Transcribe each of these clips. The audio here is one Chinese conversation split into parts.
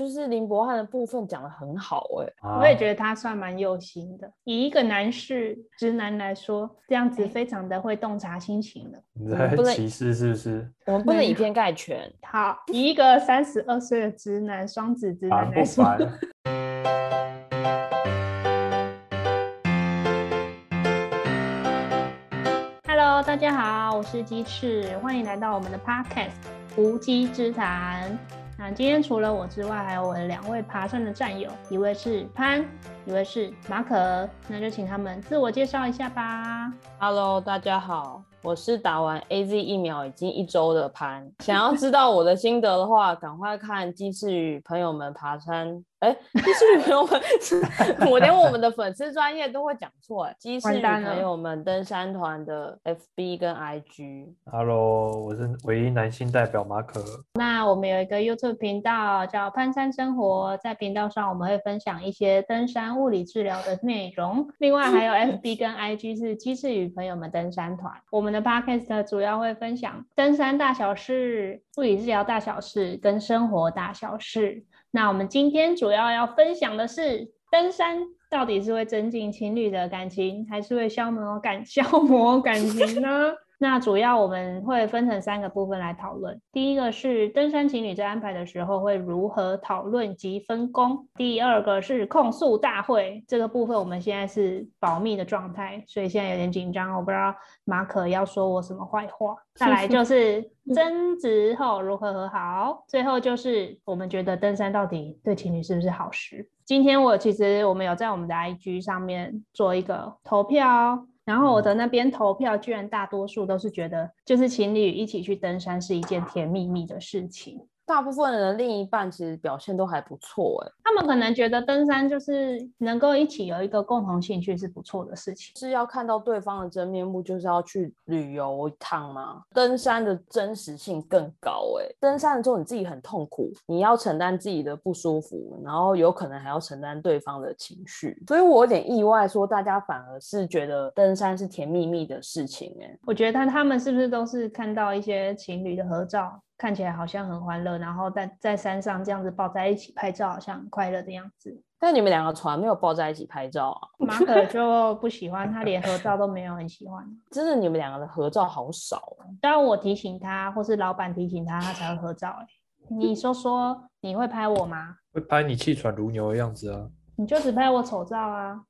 就是林博翰的部分讲的很好哎、我也觉得他算蛮用心的。以一个男士直男来说，这样子非常的会洞察心情的。你在不能歧视是不是？我们不能以偏概全。好，以一个三十二岁的直男双子直男来说，Hello，大家好，我是鸡翅，欢迎来到我们的 Podcast 无稽之谈。那今天除了我之外，还有我的两位爬山的战友，一位是潘，一位是马可。那就请他们自我介绍一下吧。Hello，大家好，我是打完 AZ 疫苗已经一周的潘。想要知道我的心得的话，赶快看鸡翅与朋友们爬山。哎，鸡翅与朋友们，我连我们的粉丝专业都会讲错哎。鸡翅与完蛋了朋友们登山团的 FB 跟 IG。Hello，我是唯一男性代表马可。那我们有一个 YouTube 频道叫攀山生活，在频道上我们会分享一些登山物理治疗的内容，另外还有 FB 跟 IG 是鸡翅与朋友们登山团。我们的 Podcast 主要会分享登山大小事、物理治疗大小事跟生活大小事。那我们今天主要要分享的是登山到底是会增进情侣的感情，还是会消磨感 消磨感情呢？那主要我们会分成三个部分来讨论。第一个是登山情侣在安排的时候会如何讨论及分工。第二个是控诉大会，这个部分我们现在是保密的状态，所以现在有点紧张，我不知道马可要说我什么坏话。再来就是争执后如何和好，最后就是我们觉得登山到底对情侣是不是好事？今天我其实我们有在我们的 IG 上面做一个投票。然后我的那边投票，居然大多数都是觉得，就是情侣一起去登山是一件甜蜜蜜的事情。大部分人的另一半其实表现都还不错哎，他们可能觉得登山就是能够一起有一个共同兴趣是不错的事情。是要看到对方的真面目，就是要去旅游一趟吗？登山的真实性更高哎，登山的时候你自己很痛苦，你要承担自己的不舒服，然后有可能还要承担对方的情绪，所以我有点意外，说大家反而是觉得登山是甜蜜蜜的事情哎。我觉得他们是不是都是看到一些情侣的合照，看起来好像很欢乐，然后在在山上这样子抱在一起拍照，好像很快乐的样子。但你们两个船没有抱在一起拍照啊？马可就不喜欢，他连合照都没有很喜欢。真的，你们两个的合照好少哦。当我提醒他，或是老板提醒他，他才会合照、欸。你说说，你会拍我吗？会拍你气喘如牛的样子啊！你就只拍我丑照啊。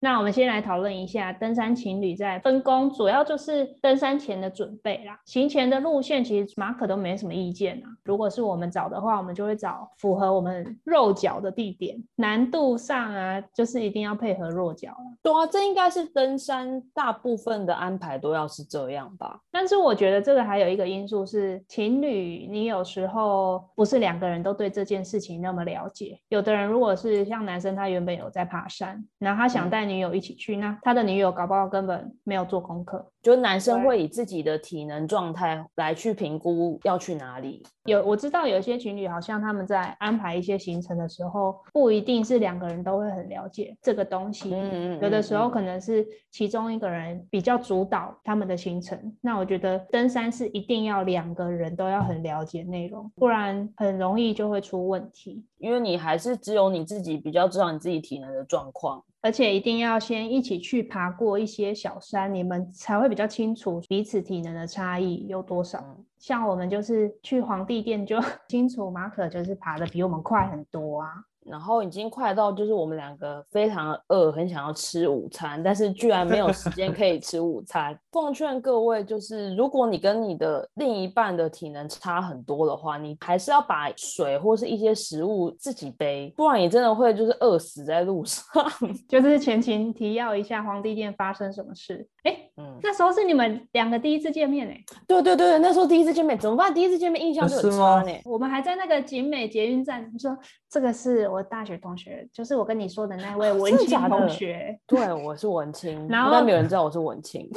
那我们先来讨论一下登山情侣在分工，主要就是登山前的准备啦。行前的路线其实马可都没什么意见啊。如果是我们找的话，我们就会找符合我们肉脚的地点，难度上啊，就是一定要配合弱脚了。对啊，这应该是登山大部分的安排都要是这样吧？但是我觉得这个还有一个因素是，情侣你有时候不是两个人都对这件事情那么了解。有的人如果是像男生，他原本有在爬山，然后他想带女友一起去，那他的女友搞不好根本没有做功课。就男生会以自己的体能状态来去评估要去哪里。有我知道有一些情侣好像他们在安排一些行程的时候，不一定是两个人都会很了解这个东西。嗯嗯有的时候嗯可能是其中一个人比较主导他们的行程。那我觉得登山是一定要两个人都要很了解内容，不然很容易就会出问题。因为你还是只有你自己比较知道你自己体能的状况。而且一定要先一起去爬过一些小山，你们才会比较清楚彼此体能的差异有多少。嗯像我们就是去皇帝殿就 清楚，马可就是爬的比我们快很多啊。然后已经快到就是我们两个非常饿，很想要吃午餐，但是居然没有时间可以吃午餐。奉劝各位，就是如果你跟你的另一半的体能差很多的话，你还是要把水或是一些食物自己背，不然你真的会就是饿死在路上。就是前情提要一下皇帝殿发生什么事。哎，嗯，那时候是你们两个第一次见面哎、对对对，那时候第一次见面怎么办？第一次见面印象就很差呢。我们还在那个景美捷运站，你说这个是我大学同学，就是我跟你说的那位文青真的假的同学，对，我是文青，然后但没有人知道我是文青。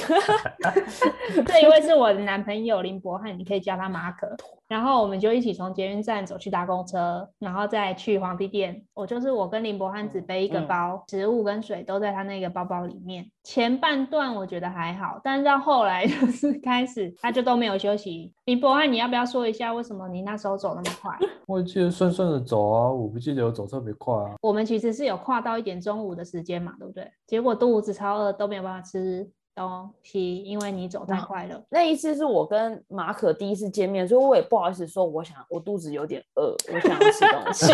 这一位是我的男朋友林博翰，你可以叫他马可。然后我们就一起从捷运站走去搭公车，然后再去皇帝殿。我就是我跟林博汉只背一个嗯包，食物跟水都在他那个包包里面。前半段我觉得还好，但是到后来 就是开始他就都没有休息。林博汉，你要不要说一下为什么你那时候走那么快？我记得顺顺的走啊，我不记得有走特别快啊。我们其实是有跨到一点中午的时间嘛，对不对？结果肚子超饿，都没有办法吃东西，因为你走太嗯快了。那一次是我跟马可第一次见面，所以我也不好意思说，我想我肚子有点饿，我想要吃东西。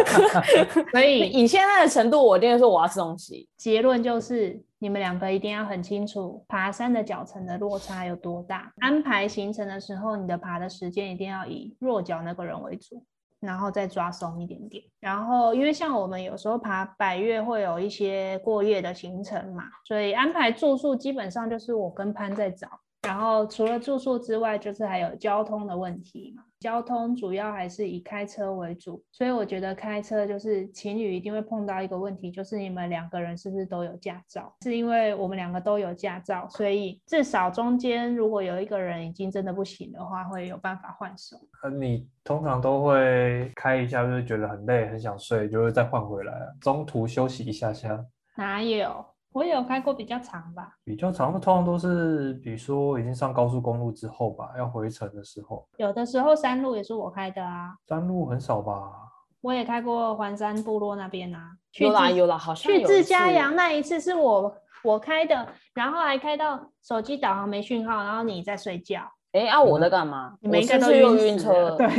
所以 以现在的程度，我一定会说我要吃东西。结论就是，你们两个一定要很清楚爬山的脚程的落差有多大。安排行程的时候，你的爬的时间一定要以弱脚那个人为主，然后再抓松一点点。然后，因为像我们有时候爬百越会有一些过夜的行程嘛，所以安排住宿基本上就是我跟潘在找。然后除了住宿之外，就是还有交通的问题嘛。交通主要还是以开车为主，所以我觉得开车就是情侣一定会碰到一个问题，就是你们两个人是不是都有驾照？是因为我们两个都有驾照，所以至少中间如果有一个人已经真的不行的话，会有办法换手。呃，你通常都会开一下，就是觉得很累，很想睡，就会再换回来啊，中途休息一下下。哪有？我有开过比较长吧，比较长的通常都是，比如说已经上高速公路之后吧，要回程的时候，有的时候山路也是我开的啊，山路很少吧？我也开过环山部落那边啊，去有啦自有啦，好像去有自家次阳那一次是我我开的，然后还开到手机导航没讯号，然后你在睡觉，哎，啊，我在干嘛？你们我应该都又晕车了？对，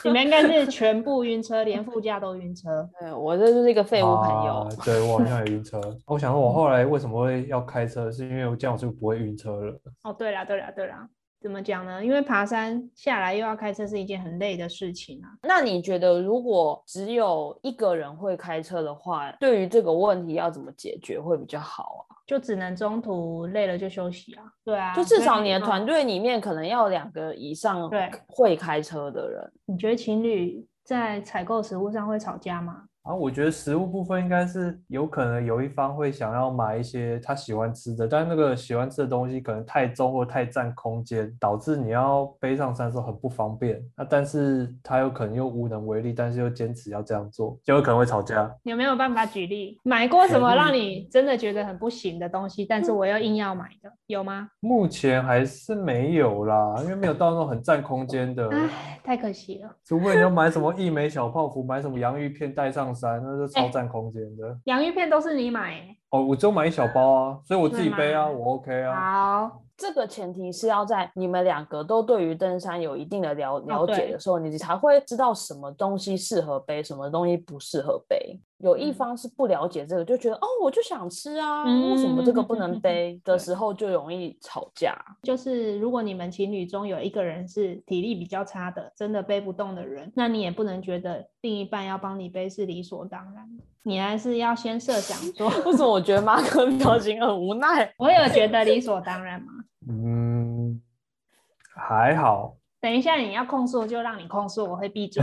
你们应该是全部晕车，连副驾都晕车。对，我这就是一个废物朋友啊。对我好像也晕车。我想说，我后来为什么会要开车，是因为我这样我就不会晕车了。哦，对了对了对了，怎么讲呢？因为爬山下来又要开车是一件很累的事情啊。那你觉得，如果只有一个人会开车的话，对于这个问题要怎么解决会比较好啊？就只能中途累了就休息啊。对啊，就至少你的嗯团队里面可能要两个以上对会开车的人。你觉得情侣在采购食物上会吵架吗？然后我觉得食物部分应该是有可能有一方会想要买一些他喜欢吃的，但那个喜欢吃的东西可能太重或太占空间，导致你要背上山的时候很不方便。那但是他有可能又无能为力，但是又坚持要这样做，就有可能会吵架。有没有办法举例？买过什么让你真的觉得很不行的东西，但是我又硬要买的，有吗？目前还是没有啦，因为没有到那种很占空间的。唉，太可惜了。除非你要买什么一枚小泡芙，买什么洋芋片带上山，那是超占空间的。洋芋片都是你买欸、哦，我就买一小包啊，所以我自己背啊，我 OK 啊。好，这个前提是要在你们两个都对于登山有一定的了了解的时候，你才会知道什么东西适合背，什么东西不适合背。有一嗯方是不了解这个，就觉得哦，我就想吃啊，为什么这个不能背的对时候就容易吵架。就是如果你们情侣中有一个人是体力比较差的，真的背不动的人，那你也不能觉得另一半要帮你背是理所当然，你还是要先设想说，为什么我觉得马可 表情很无奈？我有觉得理所当然吗？嗯，还好。等一下你要控诉就让你控诉，我会闭嘴。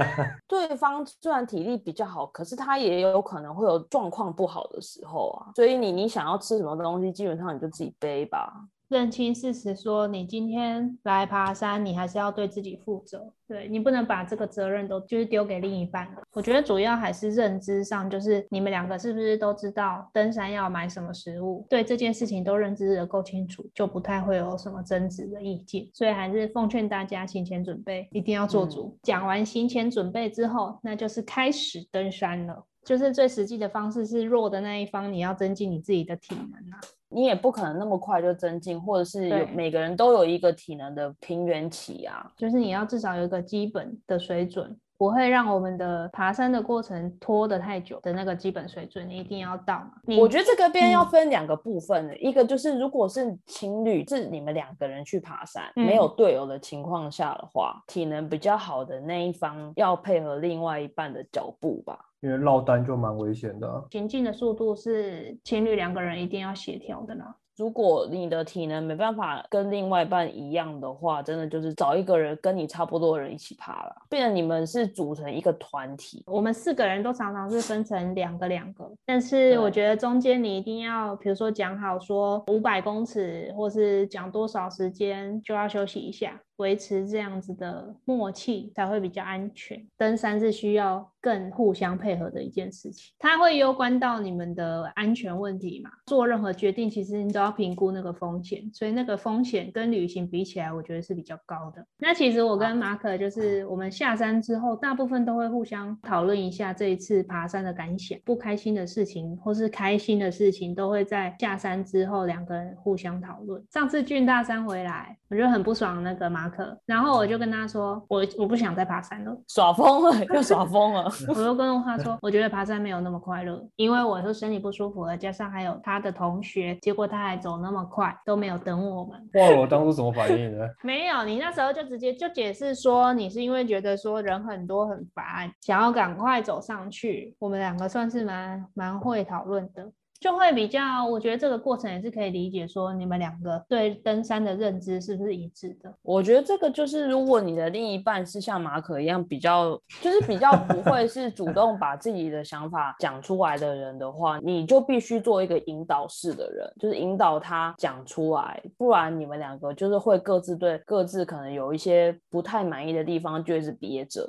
对方虽然体力比较好，可是他也有可能会有状况不好的时候啊。所以你你想要吃什么东西，基本上你就自己背吧。认清事实，说你今天来爬山，你还是要对自己负责。对你不能把这个责任都就是丢给另一半了。我觉得主要还是认知上，就是你们两个是不是都知道登山要买什么食物，对这件事情都认知的够清楚，就不太会有什么争执的意见。所以还是奉劝大家行前准备一定要做足。讲完行前准备之后，那就是开始登山了。就是最实际的方式是弱的那一方，你要增进你自己的体能啊。你也不可能那么快就增进，或者是有每个人都有一个体能的平原期啊。就是你要至少有一个基本的水准，不会让我们的爬山的过程拖得太久的那个基本水准，你一定要到嘛。我觉得这个边要嗯分两个部分的，一个就是如果是情侣，是你们两个人去爬山，嗯没有队友的情况下的话，体能比较好的那一方要配合另外一半的脚步吧。因为落单就蛮危险的啊、行进的速度是情侣两个人一定要协调的啦。如果你的体能没办法跟另外一半一样的话，真的就是找一个人跟你差不多的人一起爬了，变成你们是组成一个团体。我们四个人都常常是分成两个两个，但是我对觉得中间你一定要，比如说讲好说五百公尺，或是讲多少时间就要休息一下，维持这样子的默契才会比较安全。登山是需要更互相配合的一件事情，它会攸关到你们的安全问题嘛。做任何决定，其实你都要评估那个风险，所以那个风险跟旅行比起来，我觉得是比较高的。那其实我跟马可就是我们下山之后，大部分都会互相讨论一下这一次爬山的感想，不开心的事情或是开心的事情，都会在下山之后两个人互相讨论。上次俊大山回来，我就很不爽那个马可，然后我就跟他说，我我不想再爬山了。耍疯了，又耍疯了。我就跟他说，我觉得爬山没有那么快乐，因为我是身体不舒服了，加上还有他的同学，结果他还走那么快，都没有等我们。忘了我当初怎么反应呢？没有，你那时候就直接就解释说，你是因为觉得说人很多很烦，想要赶快走上去。我们两个算是蛮蛮会讨论的。就会比较，我觉得这个过程也是可以理解，说你们两个对登山的认知是不是一致的？我觉得这个就是，如果你的另一半是像马可一样比较，就是比较不会是主动把自己的想法讲出来的人的话，你就必须做一个引导式的人，就是引导他讲出来，不然你们两个就是会各自对各自可能有一些不太满意的地方，就是憋着。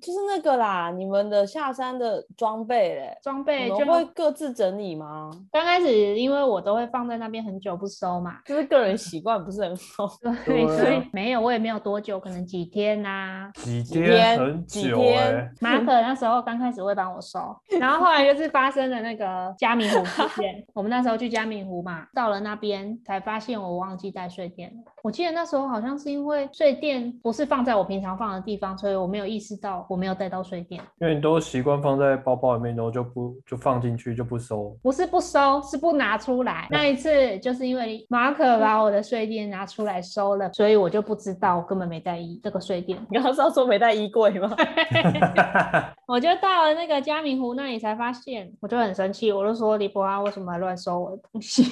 就是那个啦，你们的下山的装备嘞，装备就你们会各自整理吗？刚开始，因为我都会放在那边很久不收嘛，就是个人习惯不是很好。对，所以啊没有，我也没有多久，可能几天呐、几天天很几久天哎、马可那时候刚开始会帮我收，然后后来就是发生了那个嘉明湖事件。我们那时候去嘉明湖嘛，到了那边才发现我忘记带睡垫了。我记得那时候好像是因为睡垫不是放在我平常放的地方，所以我没有意识到我没有带到睡垫。因为你都习惯放在包包里面，然后就不就放进去就不收。不是不收，是不拿出来。那一次就是因为马可把我的睡垫拿出来收了，所以我就不知道，我根本没带衣这个睡垫。你刚刚是要说没带衣柜吗？我就到了那个嘉明湖那里才发现，我就很生气，我就说李博安，为什么还乱收我的东西？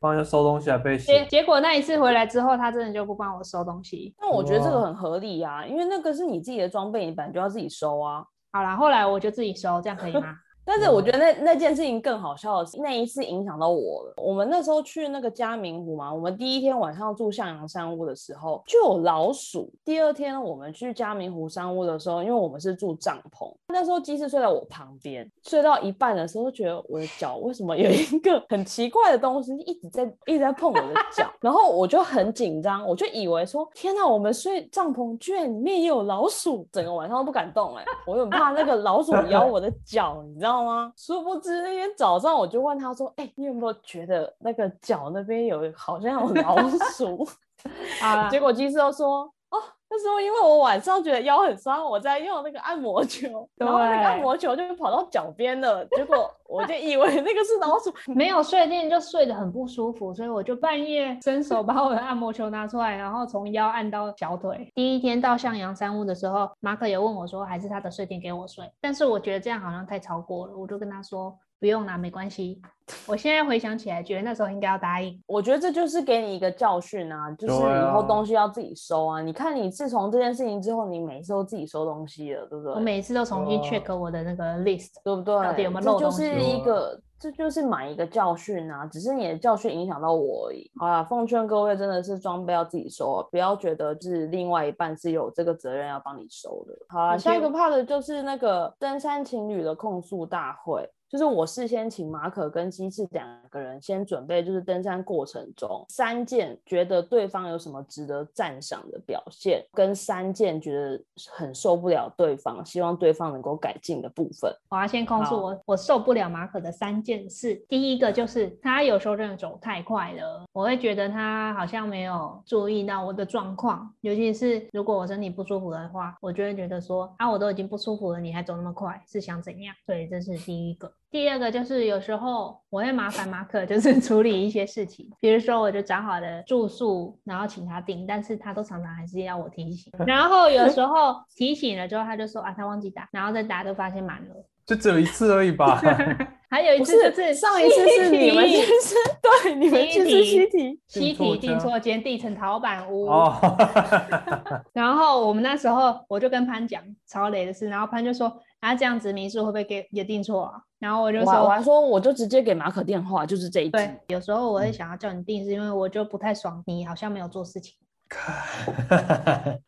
放下收东西还被结，结果那一次回来之后，他真的就不帮我收东西。那我觉得这个很合理啊，因为那个是你自己的装备，你本来就要自己收啊。好啦，后来我就自己收，这样可以吗？但是我觉得那那件事情更好笑的是，那一次影响到我了。我们那时候去那个嘉明湖嘛，我们第一天晚上住向阳山屋的时候就有老鼠。第二天我们去嘉明湖山屋的时候，因为我们是住帐篷，那时候鸡是睡在我旁边，睡到一半的时候，觉得我的脚为什么有一个很奇怪的东西一直在一直在碰我的脚，然后我就很紧张，我就以为说天哪，我们睡帐篷居然里面也有老鼠，整个晚上都不敢动哎、我很怕那个老鼠咬我的脚，你知道吗？殊不知那天早上我就问他说，哎、你有没有觉得那个脚那边有好像有老鼠？啊，结果技师都说，哦，那时候因为我晚上觉得腰很酸，我在用那个按摩球，然后那个按摩球就跑到脚边了，结果我就以为那个是老鼠，没有睡垫就睡得很不舒服，所以我就半夜伸手把我的按摩球拿出来，然后从腰按到小腿。第一天到向阳山屋的时候，马可也问我说，还是他的睡垫给我睡，但是我觉得这样好像太超过了，我就跟他说不用啦，没关系。我现在回想起来，觉得那时候应该要答应。我觉得这就是给你一个教训啊，就是以后啊东西要自己收啊。你看你自从这件事情之后，你每次都自己收东西了，对不对？我每次都重新 check 我的那个 list。对不对？到底有没有这就漏东西是一个，这就是买一个教训啊，只是你的教训影响到我而已。好啦，奉劝各位真的是装备要自己收啊，不要觉得是另外一半是有这个责任要帮你收的。好啦，下一个 part 就是那个登山情侣的控诉大会。就是我事先请马可跟鸡翅两个人先准备，就是登山过程中三件觉得对方有什么值得赞赏的表现，跟三件觉得很受不了对方，希望对方能够改进的部分。我要先控诉我，我受不了马可的三件事。第一个就是他有时候真的走太快了，我会觉得他好像没有注意到我的状况，尤其是如果我身体不舒服的话，我就会觉得说啊，我都已经不舒服了，你还走那么快，是想怎样？对，这是第一个。第二个就是有时候我会麻烦马可，就是 处理一些事情，比如说我就找好了住宿，然后请他订，但是他都常常还是要我提醒，然后有时候提醒了之后他就说啊他忘记打，然后再打就发现满了。就只有一次而已吧。还有一次就是上一次是你们去吃，对，你们去吃西提。西提订错间，订成陶板屋。哦，然后我们那时候我就跟潘讲超雷的事，然后潘就说啊这样子民宿会不会给也订错啊？然后我就说我还说，我就直接给马可电话，就是这一对。，有时候我嗯会想要叫你订，是因为我就不太爽你好像没有做事情。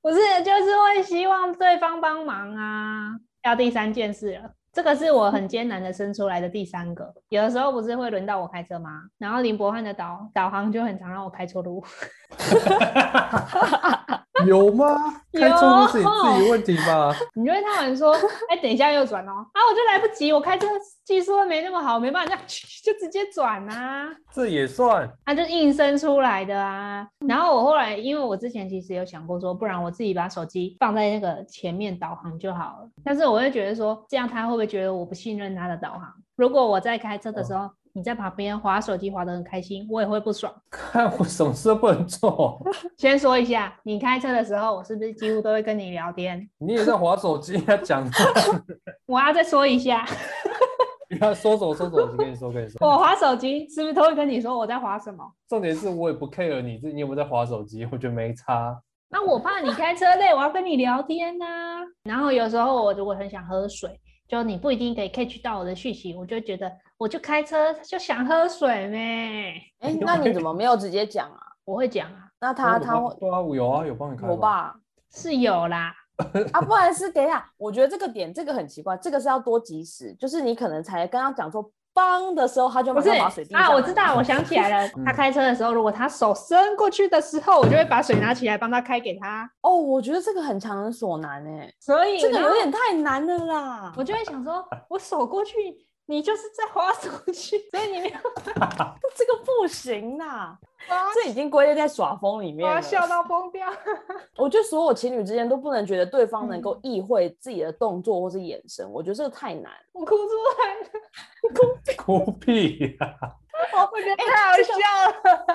不是，就是会希望对方帮忙啊。要第三件事了，这个是我很艰难的生出来的第三个。有的时候不是会轮到我开车吗？然后林博翰的导导航就很常让我开错路。有吗？开错路是你自己问题吧？你就会他们说，哎、等一下右转哦，啊，我就来不及，我开车技术没那么好，没办法这样 就直接转啊。这也算。它就硬生出来的啊。然后我后来，因为我之前其实有想过说，不然我自己把手机放在那个前面导航就好了。但是我会觉得说，这样他会不会觉得我不信任他的导航？如果我在开车的时候，你在旁边划手机划得很开心，我也会不爽。看我什么事都不能做，先说一下，你开车的时候，我是不是几乎都会跟你聊天？你也在划手机，要讲，我要再说一下，你要说什么说什么，我跟你说，跟你说。我划手机是不是都会跟你说我在划什么？重点是我也不 care 你这你有没有在划手机，我觉得没差。那我怕你开车累，我要跟你聊天呐、然后有时候我如果很想喝水，就你不一定可以 catch 到我的讯息，我就觉得我就开车就想喝水咩。哎，那你怎么没有直接讲啊？我会讲啊，那他他会对啊，我有啊，有帮你开我爸？是有啦，啊，不然是等一下，我觉得这个点这个很奇怪，这个是要多及时，就是你可能才跟他讲说帮的时候，他就马不是上把水递啊，我知道，我想起来了，他开车的时候，如果他手伸过去的时候，我就会把水拿起来帮他开给他，哦，我觉得这个很强人所难哎，所以这个有点太难了啦。我就会想说，我手过去，你就是在划手机，所以你没有 这个不行呐、啊这已经归类在耍疯里面了。我要笑到疯掉。我觉得所有情侣之间都不能觉得对方能够嗯意会自己的动作或是眼神，我觉得这个太难。我哭出来了，哭屁呀！我不觉得太好笑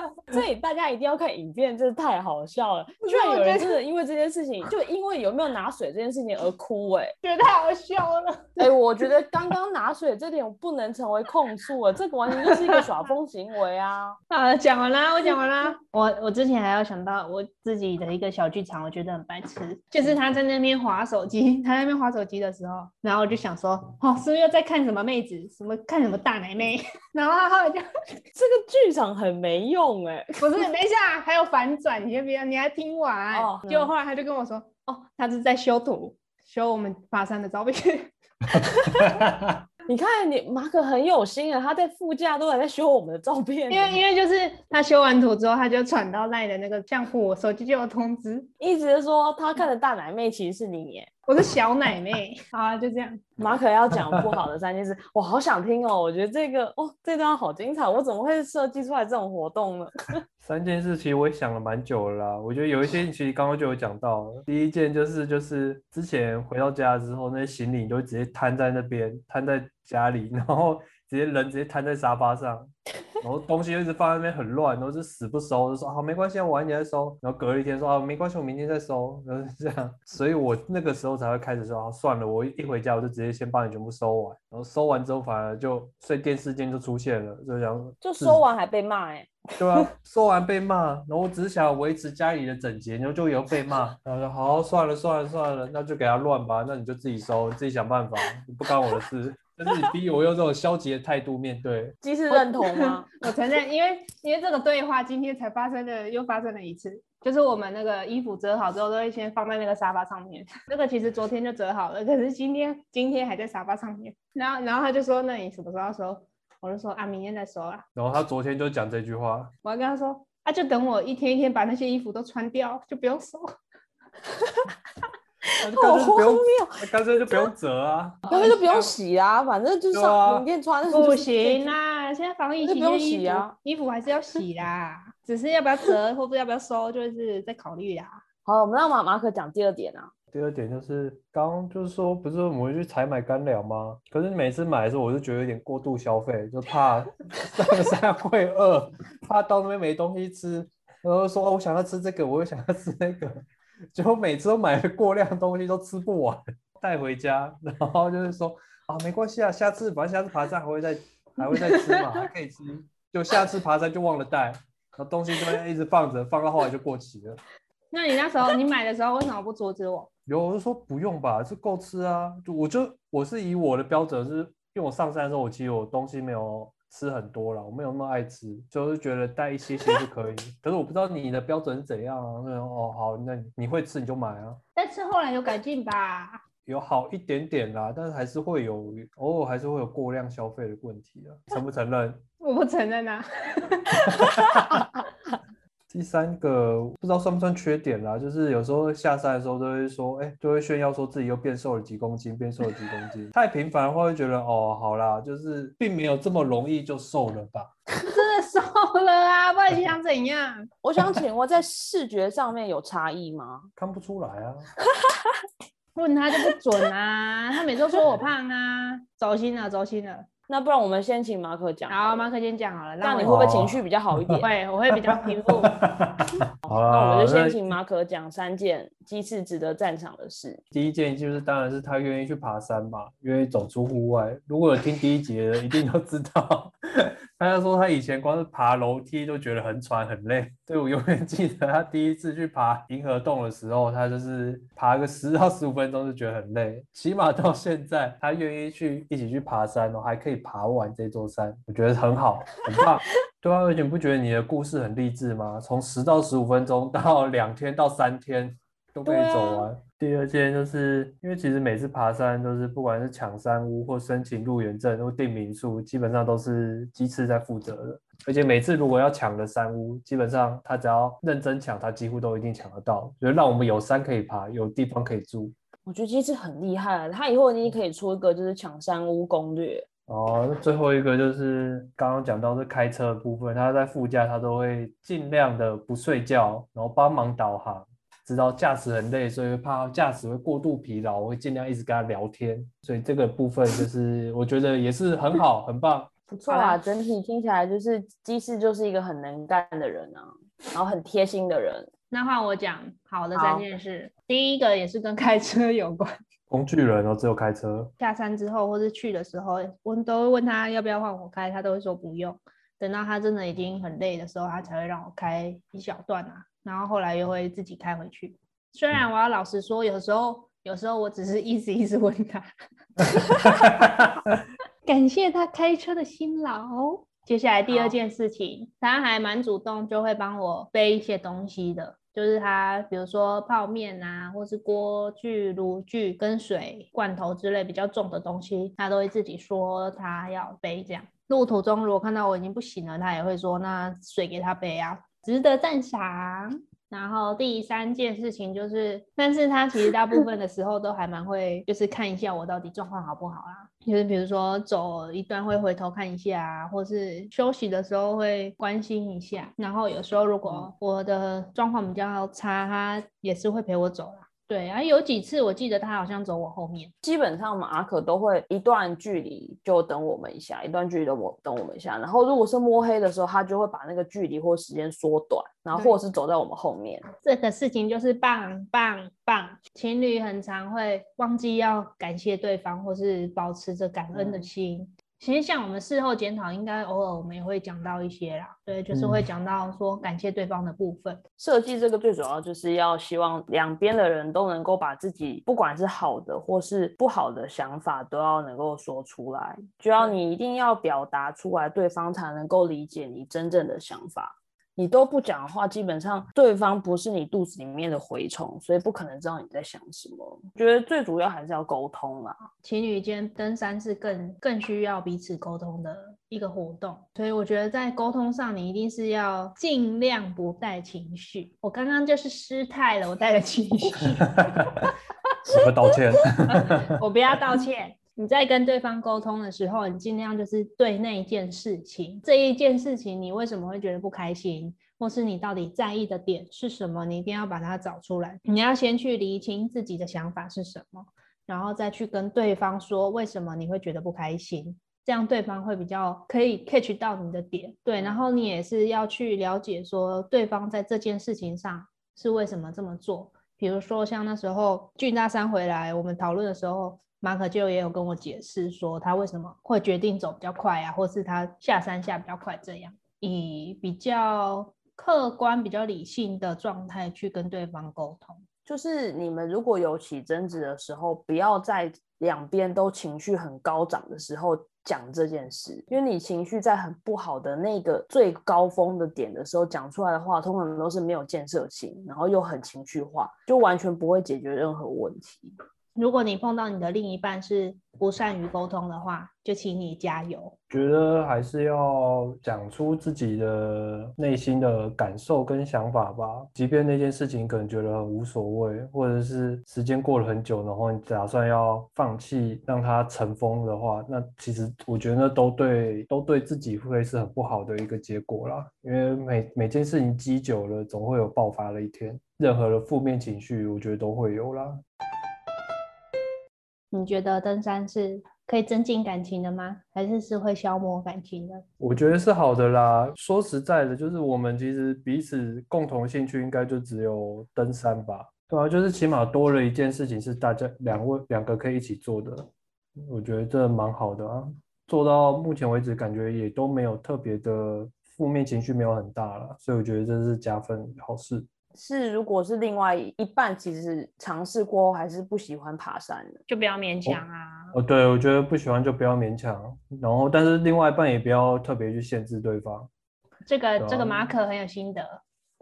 了。所以大家一定要看影片，真的太好笑了。居然有人真的因为这件事情，就因为有没有拿水这件事情而哭、欸，觉得太好笑了。哎、我觉得刚刚拿水这点不能成为控诉啊，这个完全就是一个耍疯行为啊！啊，讲完啦，我讲完啦。我我之前还要想到我自己的一个小剧场，我觉得很白痴，就是他在那边划手机，他在那边划手机的时候，然后我就想说，哦，是不是又在看什么妹子，什么看什么大奶妹？然后他后来就 这个剧场很没用哎、不是，等一下还有反转，你先不要，你还听完。哦结果后来他就跟我说，哦，他是在修图，修我们爬山的照片。你看你马可很有心啊，他在副驾都还在修我们的照片，因为因为就是他修完图之后，他就传到赖的那个账户，我手机就有通知，一直说他看的大奶妹其实是你耶。我是小奶妹。好啊，就这样。马可要讲不好的三件事，我好想听哦。我觉得这个哦，这段好精彩，我怎么会设计出来这种活动呢？三件事其实我也想了蛮久了啦，我觉得有一些其实刚刚就有讲到。第一件就是就是之前回到家之后，那些行李你就直接摊在那边，摊在家里，然后直接人直接瘫在沙发上，然后东西就一直放在那边很乱，然后就死不收，就说好没关系，我晚点再收。然后隔了一天说啊没关系，我明天再收，然后是这样。所以我那个时候才会开始说啊算了，我一回家我就直接先帮你全部收完，然后收完之后反而就所以电视间就出现了，就想自就收完还被骂哎、对啊，收完被骂，然后我只是想维持家里的整洁，然后就有被骂，然后说好算了算了算了，那就给他乱吧，那你就自己收，自己想办法，不干我的事。但是你逼我用这种消极的态度面对，即是认同吗？我承认，因为因为这个对话今天才发生的，又发生了一次。就是我们那个衣服折好之后，都会先放在那个沙发上面。那个其实昨天就折好了，可是今天今天还在沙发上面。然后然后他就说：“那你什么时候要收？”我就说：“啊，明天再收啦。然后他昨天就讲这句话，”我还跟他说：“啊，就等我一天一天把那些衣服都穿掉，就不用收。那就干脆就不用好荒，谬，那干脆就不用折啊。干脆就不用洗啊，反正就是对啊上明天穿。不行啊，现在防疫那不用期间衣服、洗啊衣服还是要洗啦，只是要不要折或者要不要收，就是在考虑啦。好，我们让马马可讲第二点啊。第二点就是刚刚就是说，不是我们去采买干粮吗？可是每次买的时候，我就觉得有点过度消费，就怕上山会饿，怕到那边没东西吃，然后说、哦、我想要吃这个，我又想要吃那个，结果每次都买了过量的东西都吃不完，带回家，然后就是说啊，没关系啊，下次反正下次爬山还会再还会再吃嘛，还可以吃。就下次爬山就忘了带，然后东西就会一直放着，放到后来就过期了。那你那时候你买的时候为什么不阻止我？有我就说不用吧，这够吃啊。就我就我是以我的标准是，因为我上山的时候我其实我东西没有吃很多了，我没有那么爱吃，就是觉得带一些些就可以。可是我不知道你的标准是怎样啊？那哦好，那你你会吃你就买啊。但是后来有改进吧？有好一点点啦，但是还是会有偶尔还是会有过量消费的问题啊，承不承认？我不承认啊。第三个不知道算不算缺点啦，就是有时候下山的时候都会说，哎，就会炫耀说自己又变瘦了几公斤，变瘦了几公斤。太频繁的话，会觉得哦，好啦，就是并没有这么容易就瘦了吧？真的瘦了啊，不然你想怎样？我想请问，在视觉上面有差异吗？看不出来啊。问他就不准啊，他每次都说我胖啊，走心了，走心了。那不然我们先请马可讲。好，马可先讲好了，那你会不会情绪比较好一点？会，我会比较平复。好那我们就先请马可讲三件鸡翅值得赞赏的事。第一件就是，当然是他愿意去爬山嘛，愿意走出户外。如果有听第一节的，一定都知道。他就说他以前光是爬楼梯都觉得很喘很累。对我永远记得他第一次去爬银河洞的时候，他就是爬个十到十五分钟就觉得很累。起码到现在，他愿意去一起去爬山哦，还可以爬完这座山，我觉得很好，很棒。对啊，而且你不觉得你的故事很励志吗？从十到十五分钟到两天到三天都可以走完。第二件就是因为其实每次爬山都是不管是抢山屋或申请入园证或订民宿，基本上都是鸡翅在负责的。而且每次如果要抢的山屋，基本上他只要认真抢，他几乎都一定抢得到，就让我们有山可以爬，有地方可以住。我觉得鸡翅很厉害，他以后你可以出一个就是抢山屋攻略。哦，那最后一个就是刚刚讲到是开车的部分，他在副驾他都会尽量的不睡觉，然后帮忙导航。知道驾驶很累，所以怕驾驶会过度疲劳，我会尽量一直跟他聊天。所以这个部分就是 我觉得也是很好，很棒，不错啊。整体听起来就是机师就是一个很能干的人啊，然后很贴心的人。那换我讲好的三件事，第一个也是跟开车有关，工具人哦，只有开车。下山之后或是去的时候，我都会问他要不要换我开，他都会说不用。等到他真的已经很累的时候，他才会让我开一小段啊。然后后来又会自己开回去。虽然我要老实说，有时候有时候我只是一直一直问他，感谢他开车的辛劳。接下来第二件事情，他还蛮主动，就会帮我背一些东西的，就是他比如说泡面啊，或是锅具、炉具跟水罐头之类比较重的东西，他都会自己说他要背。这样路途中如果看到我已经不行了，他也会说那水给他背啊。值得赞赏。然后第三件事情就是，但是他其实大部分的时候都还蛮会，就是看一下我到底状况好不好啦。就是比如说走一段会回头看一下，或是休息的时候会关心一下。然后有时候如果我的状况比较差，他也是会陪我走啦。对啊，有几次我记得他好像走我后面。基本上马可都会一段距离就等我们一下，一段距离的我等我们一下。然后如果是摸黑的时候，他就会把那个距离或时间缩短，然后或者是走在我们后面。这个事情就是棒棒棒。情侣很常会忘记要感谢对方，或是保持着感恩的心。其实像我们事后检讨，应该偶尔我们也会讲到一些啦，对，就是会讲到说感谢对方的部分。设计这个最主要就是要希望两边的人都能够把自己不管是好的或是不好的想法都要能够说出来，就要你一定要表达出来，对方才能够理解你真正的想法。你都不讲话，基本上对方不是你肚子里面的蛔虫，所以不可能知道你在想什么。觉得最主要还是要沟通啦。情侣间登山是更更需要彼此沟通的一个活动，所以我觉得在沟通上，你一定是要尽量不带情绪。我刚刚就是失态了，我带了情绪。我道歉。我不要道歉。你在跟对方沟通的时候，你尽量就是对那一件事情，这一件事情你为什么会觉得不开心，或是你到底在意的点是什么，你一定要把它找出来。你要先去厘清自己的想法是什么，然后再去跟对方说为什么你会觉得不开心，这样对方会比较可以 catch 到你的点。对，然后你也是要去了解说对方在这件事情上是为什么这么做。比如说像那时候俊大山回来，我们讨论的时候。马可就也有跟我解释说，他为什么会决定走比较快啊，或是他下山下比较快这样，以比较客观、比较理性的状态去跟对方沟通。就是你们如果有起争执的时候，不要在两边都情绪很高涨的时候讲这件事，因为你情绪在很不好的那个最高峰的点的时候讲出来的话，通常都是没有建设性，然后又很情绪化，就完全不会解决任何问题。如果你碰到你的另一半是不善于沟通的话，就请你加油。觉得还是要讲出自己的内心的感受跟想法吧。即便那件事情可能觉得很无所谓，或者是时间过了很久，然后你打算要放弃让它尘封的话，那其实我觉得都对，都对自己会是很不好的一个结果啦。因为每每件事情积久了，总会有爆发的一天。任何的负面情绪，我觉得都会有啦。你觉得登山是可以增进感情的吗？还是是会消磨感情的？我觉得是好的啦。说实在的，就是我们其实彼此共同兴趣应该就只有登山吧，对啊，就是起码多了一件事情是大家两位两个可以一起做的，我觉得这蛮好的啊。做到目前为止，感觉也都没有特别的负面情绪，没有很大了，所以我觉得这是加分好事。是，如果是另外一半，其实尝试过后还是不喜欢爬山的，就不要勉强啊。哦，对，我觉得不喜欢就不要勉强，然后但是另外一半也不要特别去限制对方。这个这个马可很有心得，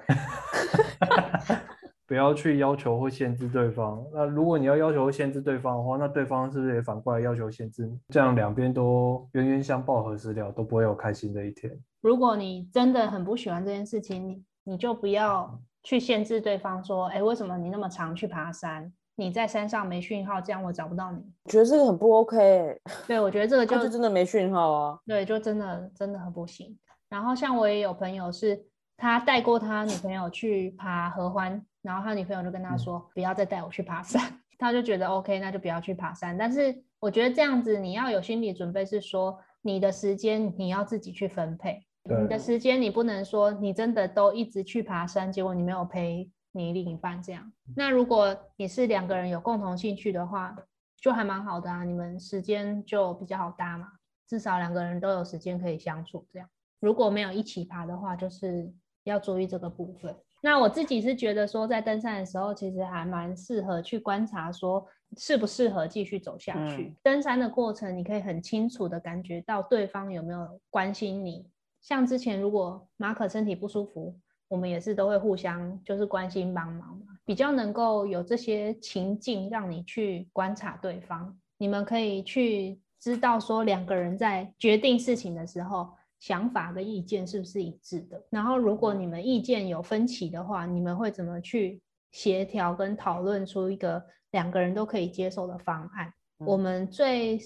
不要去要求或限制对方。那如果你要要求或限制对方的话，那对方是不是也反过来要求限制？这样两边都冤冤相报何时了，都不会有开心的一天。如果你真的很不喜欢这件事情，你你就不要。去限制对方说，哎，为什么你那么常去爬山？你在山上没讯号，这样我找不到你。觉得这个很不 OK。对，我觉得这个就真的没讯号啊。对，就真的真的很不行。然后像我也有朋友是，他带过他女朋友去爬合欢，然后他女朋友就跟他说，不要再带我去爬山。他就觉得 OK，那就不要去爬山。但是我觉得这样子，你要有心理准备，是说你的时间你要自己去分配。你的时间，你不能说你真的都一直去爬山，结果你没有陪你另一半这样。那如果你是两个人有共同兴趣的话，就还蛮好的啊，你们时间就比较好搭嘛，至少两个人都有时间可以相处这样。如果没有一起爬的话，就是要注意这个部分。那我自己是觉得说，在登山的时候，其实还蛮适合去观察说适不适合继续走下去。登山的过程，你可以很清楚的感觉到对方有没有关心你。像之前如果马可身体不舒服，我们也是都会互相就是关心帮忙嘛，比较能够有这些情境让你去观察对方，你们可以去知道说两个人在决定事情的时候，想法跟意见是不是一致的。然后如果你们意见有分歧的话，你们会怎么去协调跟讨论出一个两个人都可以接受的方案？我们最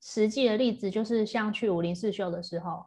实际的例子就是像去武林四秀的时候。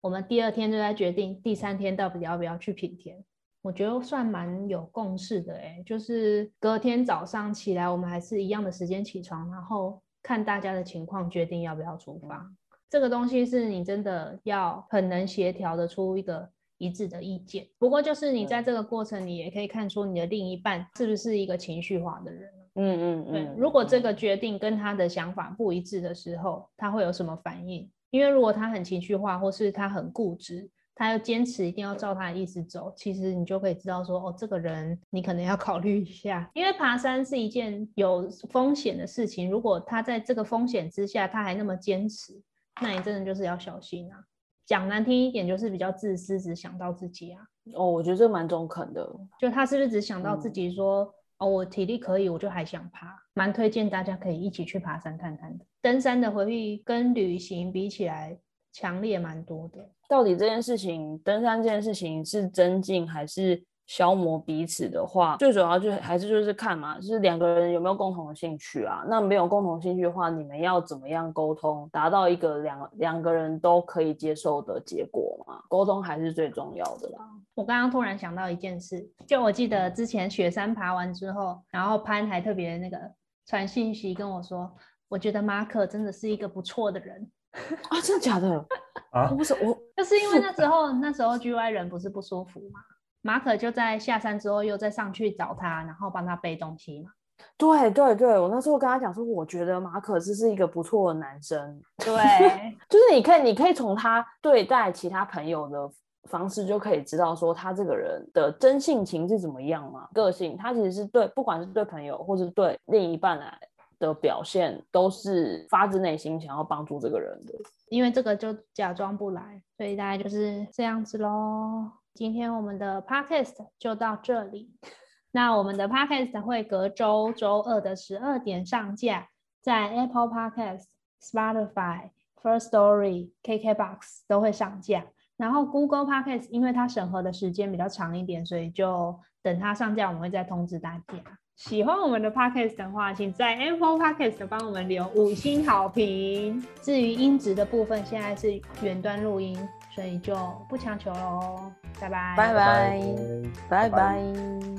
我们第二天就在决定第三天到底要不要去品田，我觉得算蛮有共识的哎，就是隔天早上起来，我们还是一样的时间起床，然后看大家的情况决定要不要出发。这个东西是你真的要很能协调的出一个一致的意见。不过就是你在这个过程，你也可以看出你的另一半是不是一个情绪化的人。嗯嗯嗯。对，如果这个决定跟他的想法不一致的时候，他会有什么反应？因为如果他很情绪化，或是他很固执，他要坚持一定要照他的意思走，其实你就可以知道说，哦，这个人你可能要考虑一下。因为爬山是一件有风险的事情，如果他在这个风险之下他还那么坚持，那你真的就是要小心啊。讲难听一点，就是比较自私，只想到自己啊。哦，我觉得这蛮中肯的。就他是不是只想到自己说？哦，我体力可以，我就还想爬，蛮推荐大家可以一起去爬山看看的。登山的回忆跟旅行比起来，强烈蛮多的。到底这件事情，登山这件事情是增进还是？消磨彼此的话，最主要就还是就是看嘛，就是两个人有没有共同的兴趣啊？那没有共同兴趣的话，你们要怎么样沟通，达到一个两两个人都可以接受的结果嘛？沟通还是最重要的啦。我刚刚突然想到一件事，就我记得之前雪山爬完之后，然后潘还特别那个传信息跟我说，我觉得马可真的是一个不错的人啊，真的假的？啊，不是我，就是因为那时候那时候 G Y 人不是不舒服嘛。马可就在下山之后又再上去找他，然后帮他背东西嘛。对对对，我那时候跟他讲说，我觉得马可这是一个不错的男生，对，就是你可以，你可以从他对待其他朋友的方式就可以知道说他这个人的真性情是怎么样嘛，个性，他其实是对，不管是对朋友或者对另一半来的表现，都是发自内心想要帮助这个人的。因为这个就假装不来，所以大概就是这样子喽。今天我们的 podcast 就到这里。那我们的 podcast 会隔周周二的十二点上架，在 Apple Podcast、Spotify、First Story、KKBox 都会上架。然后 Google Podcast 因为它审核的时间比较长一点，所以就等它上架，我们会再通知大家。喜欢我们的 podcast 的话，请在 Apple Podcast 帮我们留五星好评。至于音质的部分，现在是远端录音，所以就不强求喽。拜拜，拜拜，拜拜拜。